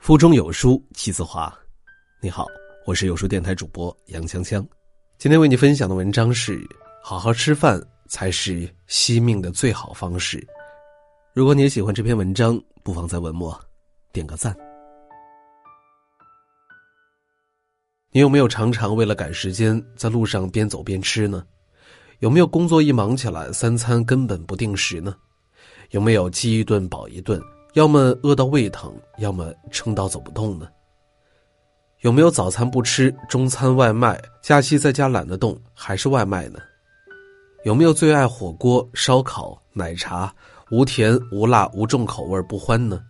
腹中有书气自华。你好，我是有书电台主播杨锵锵。今天为你分享的文章是：好好吃饭才是惜命的最好方式。如果你也喜欢这篇文章，不妨在文末点个赞。你有没有常常为了赶时间，在路上边走边吃呢？有没有工作一忙起来，三餐根本不定时呢？有没有饥一顿饱一顿？要么饿到胃疼，要么撑到走不动呢。有没有早餐不吃，中餐外卖，假期在家懒得动，还是外卖呢？有没有最爱火锅、烧烤、奶茶，无甜无辣无重口味不欢呢？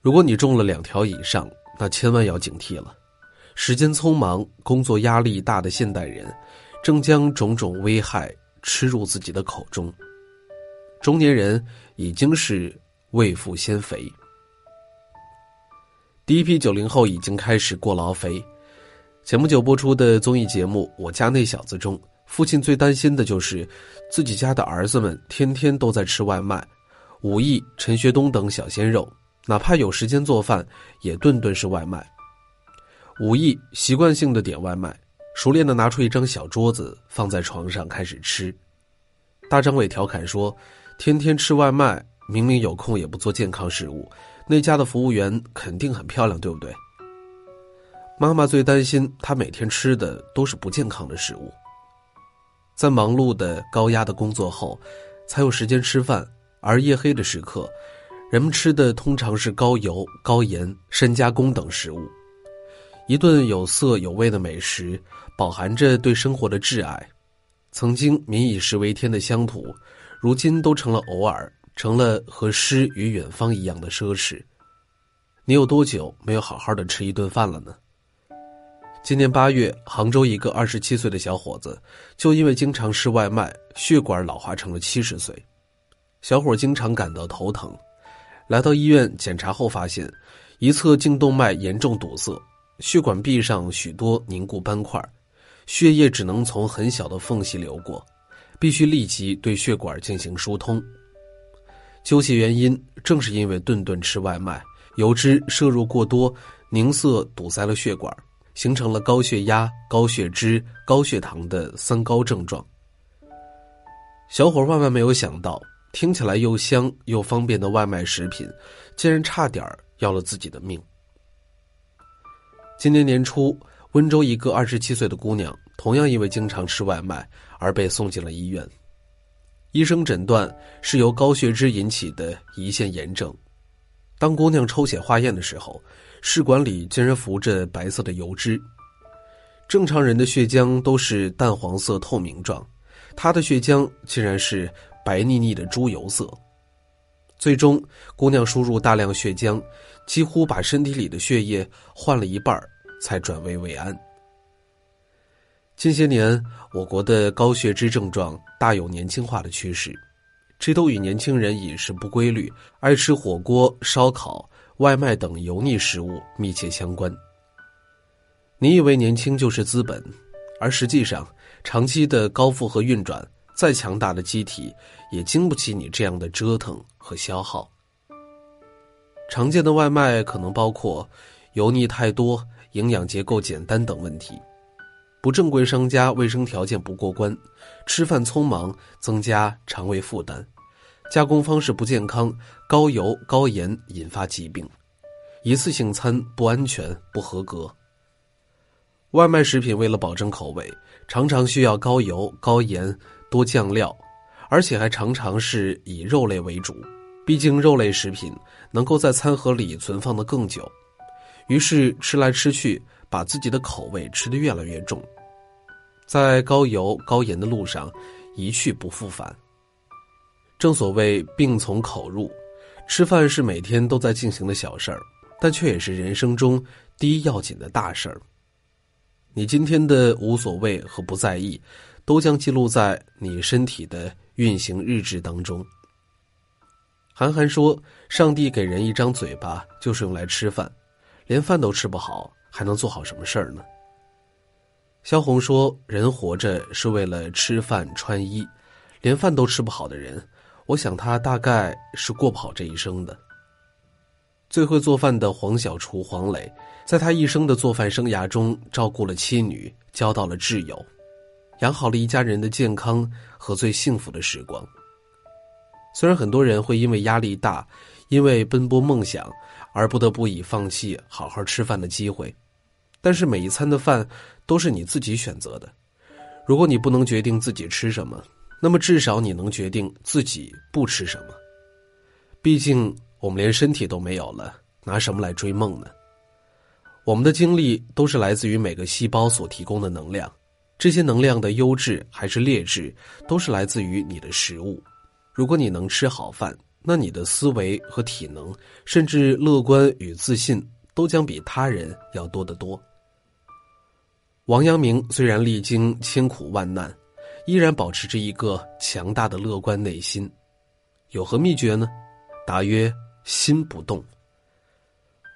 如果你中了两条以上，那千万要警惕了。时间匆忙、工作压力大的现代人，正将种种危害吃入自己的口中。中年人已经是。未富先肥，第一批九零后已经开始过劳肥。前不久播出的综艺节目《我家那小子》中，父亲最担心的就是自己家的儿子们天天都在吃外卖，武艺、陈学冬等小鲜肉，哪怕有时间做饭，也顿顿是外卖。武艺习惯性的点外卖，熟练的拿出一张小桌子放在床上开始吃。大张伟调侃说：“天天吃外卖。”明明有空也不做健康食物，那家的服务员肯定很漂亮，对不对？妈妈最担心他每天吃的都是不健康的食物。在忙碌的高压的工作后，才有时间吃饭，而夜黑的时刻，人们吃的通常是高油、高盐、深加工等食物。一顿有色有味的美食，饱含着对生活的挚爱。曾经民以食为天的乡土，如今都成了偶尔。成了和诗与远方一样的奢侈。你有多久没有好好的吃一顿饭了呢？今年八月，杭州一个二十七岁的小伙子，就因为经常吃外卖，血管老化成了七十岁。小伙经常感到头疼，来到医院检查后发现，一侧颈动脉严重堵塞，血管壁上许多凝固斑块，血液只能从很小的缝隙流过，必须立即对血管进行疏通。究其原因，正是因为顿顿吃外卖，油脂摄入过多，凝塞堵塞了血管，形成了高血压、高血脂、高血糖的三高症状。小伙万万没有想到，听起来又香又方便的外卖食品，竟然差点要了自己的命。今年年初，温州一个二十七岁的姑娘，同样因为经常吃外卖而被送进了医院。医生诊断是由高血脂引起的胰腺炎症。当姑娘抽血化验的时候，试管里竟然浮着白色的油脂。正常人的血浆都是淡黄色透明状，她的血浆竟然是白腻腻的猪油色。最终，姑娘输入大量血浆，几乎把身体里的血液换了一半，才转危为安。近些年，我国的高血脂症状大有年轻化的趋势，这都与年轻人饮食不规律、爱吃火锅、烧烤、外卖等油腻食物密切相关。你以为年轻就是资本，而实际上，长期的高负荷运转，再强大的机体也经不起你这样的折腾和消耗。常见的外卖可能包括油腻太多、营养结构简单等问题。不正规商家卫生条件不过关，吃饭匆忙增加肠胃负担，加工方式不健康，高油高盐引发疾病，一次性餐不安全不合格。外卖食品为了保证口味，常常需要高油高盐多酱料，而且还常常是以肉类为主，毕竟肉类食品能够在餐盒里存放的更久，于是吃来吃去。把自己的口味吃得越来越重，在高油高盐的路上一去不复返。正所谓病从口入，吃饭是每天都在进行的小事儿，但却也是人生中第一要紧的大事儿。你今天的无所谓和不在意，都将记录在你身体的运行日志当中。韩寒说：“上帝给人一张嘴巴，就是用来吃饭，连饭都吃不好。”还能做好什么事儿呢？萧红说：“人活着是为了吃饭穿衣，连饭都吃不好的人，我想他大概是过不好这一生的。”最会做饭的黄小厨黄磊，在他一生的做饭生涯中，照顾了妻女，交到了挚友，养好了一家人的健康和最幸福的时光。虽然很多人会因为压力大，因为奔波梦想，而不得不以放弃好好吃饭的机会，但是每一餐的饭都是你自己选择的。如果你不能决定自己吃什么，那么至少你能决定自己不吃什么。毕竟我们连身体都没有了，拿什么来追梦呢？我们的精力都是来自于每个细胞所提供的能量，这些能量的优质还是劣质，都是来自于你的食物。如果你能吃好饭，那你的思维和体能，甚至乐观与自信，都将比他人要多得多。王阳明虽然历经千苦万难。依然保持着一个强大的乐观内心，有何秘诀呢？答曰：心不动。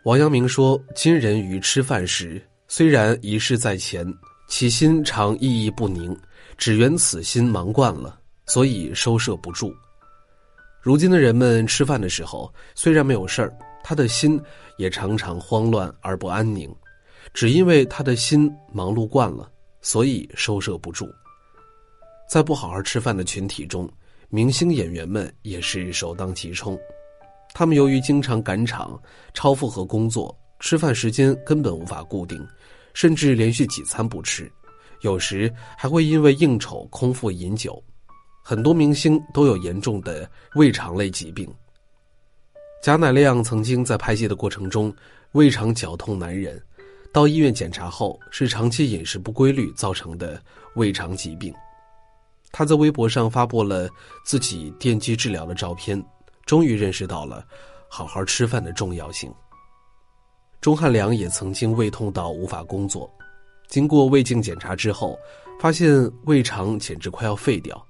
王阳明说：“今人于吃饭时，虽然一事在前，其心常意意不宁，只缘此心忙惯了，所以收摄不住。如今的人们吃饭的时候，虽然没有事儿，他的心也常常慌乱而不安宁，只因为他的心忙碌惯了，所以收摄不住。”在不好好吃饭的群体中，明星演员们也是首当其冲。他们由于经常赶场、超负荷工作，吃饭时间根本无法固定，甚至连续几餐不吃，有时还会因为应酬空腹饮酒。很多明星都有严重的胃肠类疾病。贾乃亮曾经在拍戏的过程中胃肠绞痛难忍，到医院检查后是长期饮食不规律造成的胃肠疾病。他在微博上发布了自己电击治疗的照片，终于认识到了好好吃饭的重要性。钟汉良也曾经胃痛到无法工作，经过胃镜检查之后，发现胃肠简直快要废掉，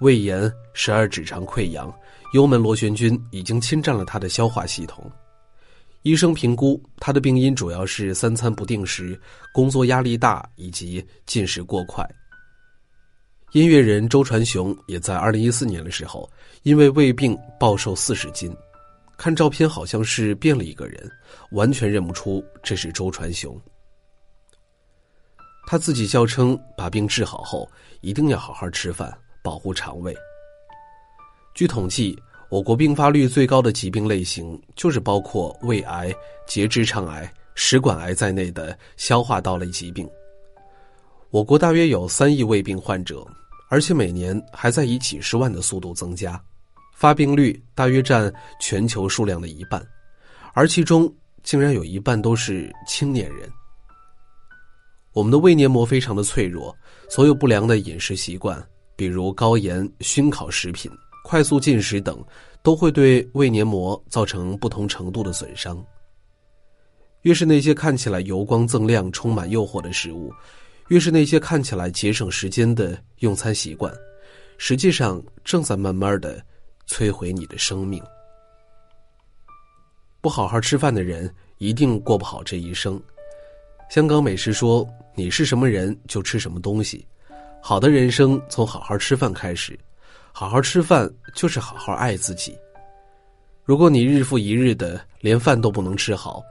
胃炎、十二指肠溃疡、幽门螺旋菌已经侵占了他的消化系统。医生评估他的病因主要是三餐不定时、工作压力大以及进食过快。音乐人周传雄也在二零一四年的时候，因为胃病暴瘦四十斤，看照片好像是变了一个人，完全认不出这是周传雄。他自己笑称，把病治好后一定要好好吃饭，保护肠胃。据统计，我国并发率最高的疾病类型就是包括胃癌、结直肠癌、食管癌在内的消化道类疾病。我国大约有三亿胃病患者，而且每年还在以几十万的速度增加，发病率大约占全球数量的一半，而其中竟然有一半都是青年人。我们的胃黏膜非常的脆弱，所有不良的饮食习惯，比如高盐、熏烤食品、快速进食等，都会对胃黏膜造成不同程度的损伤。越是那些看起来油光锃亮、充满诱惑的食物。越是那些看起来节省时间的用餐习惯，实际上正在慢慢的摧毁你的生命。不好好吃饭的人，一定过不好这一生。香港美食说：“你是什么人，就吃什么东西。”好的人生从好好吃饭开始，好好吃饭就是好好爱自己。如果你日复一日的连饭都不能吃好，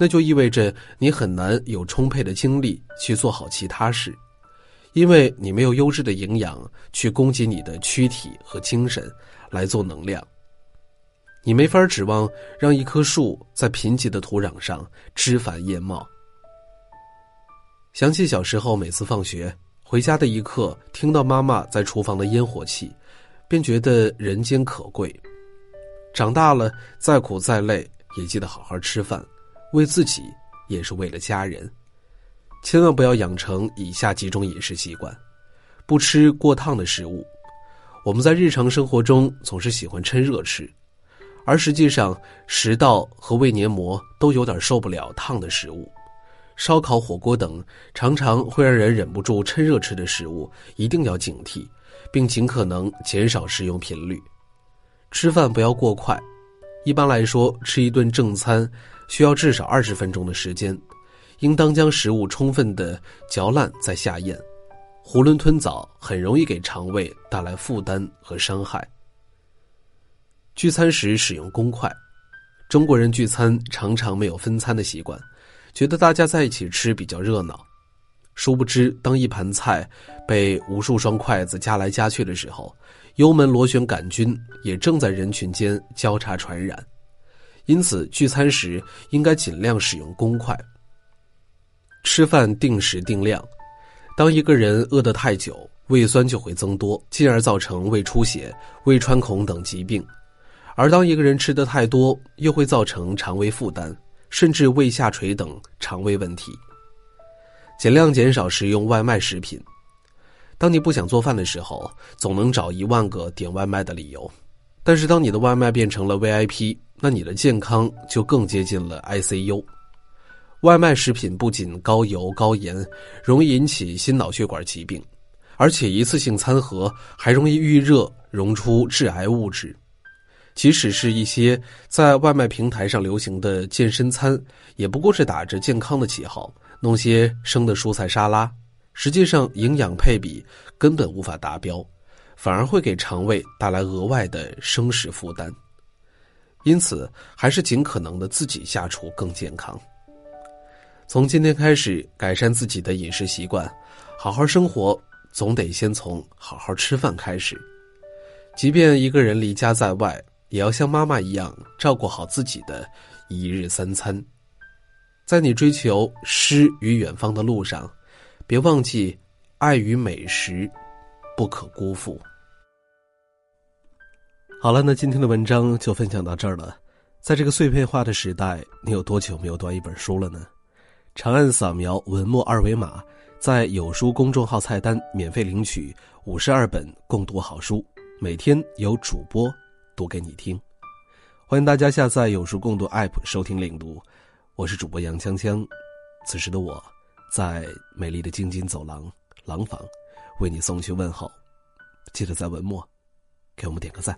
那就意味着你很难有充沛的精力去做好其他事，因为你没有优质的营养去供给你的躯体和精神来做能量。你没法指望让一棵树在贫瘠的土壤上枝繁叶茂。想起小时候，每次放学回家的一刻，听到妈妈在厨房的烟火气，便觉得人间可贵。长大了，再苦再累，也记得好好吃饭。为自己，也是为了家人，千万不要养成以下几种饮食习惯：不吃过烫的食物。我们在日常生活中总是喜欢趁热吃，而实际上食道和胃黏膜都有点受不了烫的食物。烧烤、火锅等常常会让人忍不住趁热吃的食物，一定要警惕，并尽可能减少食用频率。吃饭不要过快，一般来说，吃一顿正餐。需要至少二十分钟的时间，应当将食物充分的嚼烂再下咽，囫囵吞枣很容易给肠胃带来负担和伤害。聚餐时使用公筷，中国人聚餐常常没有分餐的习惯，觉得大家在一起吃比较热闹。殊不知，当一盘菜被无数双筷子夹来夹去的时候，幽门螺旋杆菌也正在人群间交叉传染。因此，聚餐时应该尽量使用公筷。吃饭定时定量。当一个人饿得太久，胃酸就会增多，进而造成胃出血、胃穿孔等疾病；而当一个人吃得太多，又会造成肠胃负担，甚至胃下垂等肠胃问题。尽量减少食用外卖食品。当你不想做饭的时候，总能找一万个点外卖的理由；但是当你的外卖变成了 VIP，那你的健康就更接近了 ICU。外卖食品不仅高油高盐，容易引起心脑血管疾病，而且一次性餐盒还容易遇热溶出致癌物质。即使是一些在外卖平台上流行的健身餐，也不过是打着健康的旗号。弄些生的蔬菜沙拉，实际上营养配比根本无法达标，反而会给肠胃带来额外的生食负担。因此，还是尽可能的自己下厨更健康。从今天开始，改善自己的饮食习惯，好好生活，总得先从好好吃饭开始。即便一个人离家在外，也要像妈妈一样照顾好自己的一日三餐。在你追求诗与远方的路上，别忘记爱与美食不可辜负。好了，那今天的文章就分享到这儿了。在这个碎片化的时代，你有多久没有读一本书了呢？长按扫描文末二维码，在有书公众号菜单免费领取五十二本共读好书，每天有主播读给你听。欢迎大家下载有书共读 App 收听领读。我是主播杨锵锵，此时的我，在美丽的京津走廊廊坊，为你送去问候。记得在文末，给我们点个赞。